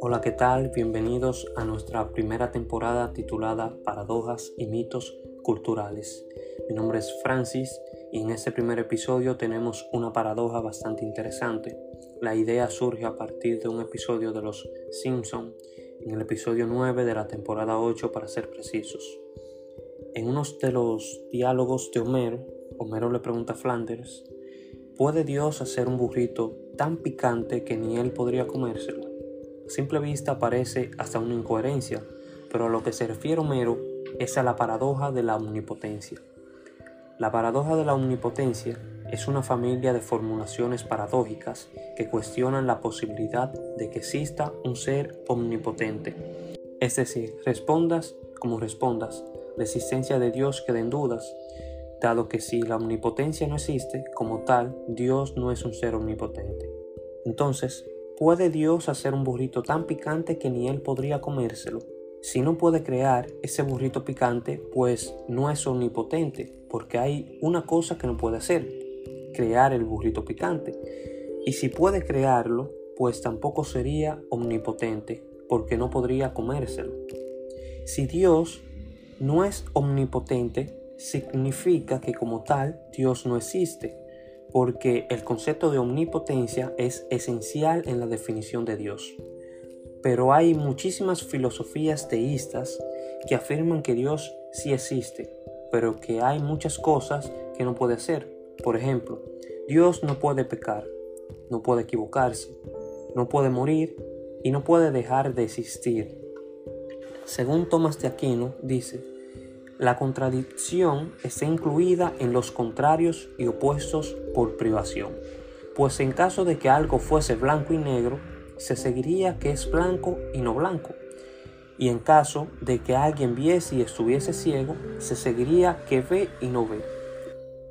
Hola, ¿qué tal? Bienvenidos a nuestra primera temporada titulada Paradojas y mitos culturales. Mi nombre es Francis y en este primer episodio tenemos una paradoja bastante interesante. La idea surge a partir de un episodio de Los Simpson, en el episodio 9 de la temporada 8 para ser precisos. En uno de los diálogos de Homero, Homero le pregunta a Flanders, ¿puede Dios hacer un burrito tan picante que ni él podría comérselo? A simple vista parece hasta una incoherencia, pero a lo que se refiere Homero es a la paradoja de la omnipotencia. La paradoja de la omnipotencia es una familia de formulaciones paradójicas que cuestionan la posibilidad de que exista un ser omnipotente. Es decir, respondas como respondas, la existencia de Dios queda en dudas, dado que si la omnipotencia no existe, como tal, Dios no es un ser omnipotente. Entonces, ¿puede Dios hacer un burrito tan picante que ni él podría comérselo? Si no puede crear ese burrito picante, pues no es omnipotente, porque hay una cosa que no puede hacer, crear el burrito picante. Y si puede crearlo, pues tampoco sería omnipotente, porque no podría comérselo. Si Dios no es omnipotente, significa que como tal Dios no existe, porque el concepto de omnipotencia es esencial en la definición de Dios. Pero hay muchísimas filosofías teístas que afirman que Dios sí existe, pero que hay muchas cosas que no puede hacer. Por ejemplo, Dios no puede pecar, no puede equivocarse, no puede morir y no puede dejar de existir. Según Tomás de Aquino, dice, la contradicción está incluida en los contrarios y opuestos por privación, pues en caso de que algo fuese blanco y negro, se seguiría que es blanco y no blanco, y en caso de que alguien viese y estuviese ciego, se seguiría que ve y no ve.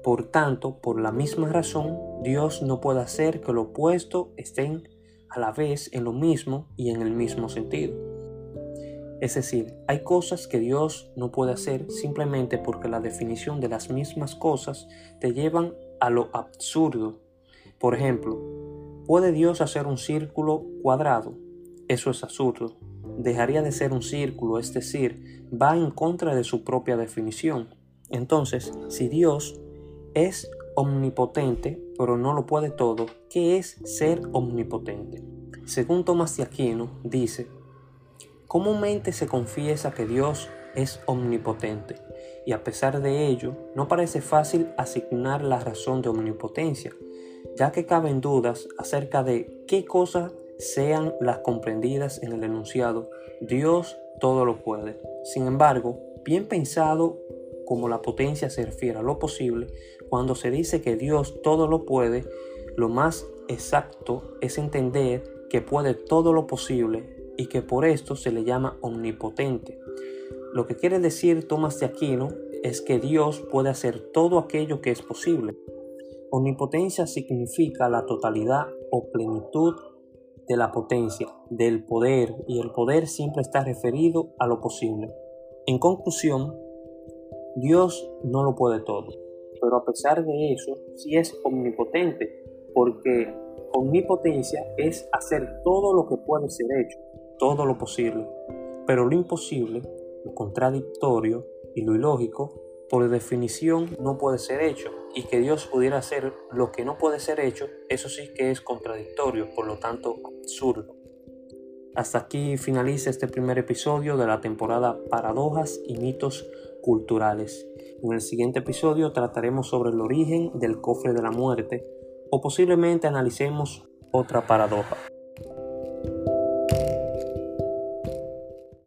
Por tanto, por la misma razón, Dios no puede hacer que lo opuesto estén a la vez en lo mismo y en el mismo sentido. Es decir, hay cosas que Dios no puede hacer simplemente porque la definición de las mismas cosas te llevan a lo absurdo. Por ejemplo, ¿puede Dios hacer un círculo cuadrado? Eso es absurdo. Dejaría de ser un círculo, es decir, va en contra de su propia definición. Entonces, si Dios es omnipotente, pero no lo puede todo, ¿qué es ser omnipotente? Según Tomás de Aquino, dice, Comúnmente se confiesa que Dios es omnipotente y a pesar de ello no parece fácil asignar la razón de omnipotencia, ya que caben dudas acerca de qué cosas sean las comprendidas en el enunciado Dios todo lo puede. Sin embargo, bien pensado como la potencia se refiere a lo posible, cuando se dice que Dios todo lo puede, lo más exacto es entender que puede todo lo posible y que por esto se le llama omnipotente. Lo que quiere decir Tomás de Aquino es que Dios puede hacer todo aquello que es posible. Omnipotencia significa la totalidad o plenitud de la potencia, del poder, y el poder siempre está referido a lo posible. En conclusión, Dios no lo puede todo, pero a pesar de eso, sí es omnipotente, porque omnipotencia es hacer todo lo que puede ser hecho todo lo posible, pero lo imposible, lo contradictorio y lo ilógico, por definición no puede ser hecho, y que Dios pudiera hacer lo que no puede ser hecho, eso sí que es contradictorio, por lo tanto absurdo. Hasta aquí finaliza este primer episodio de la temporada Paradojas y mitos culturales. En el siguiente episodio trataremos sobre el origen del cofre de la muerte o posiblemente analicemos otra paradoja.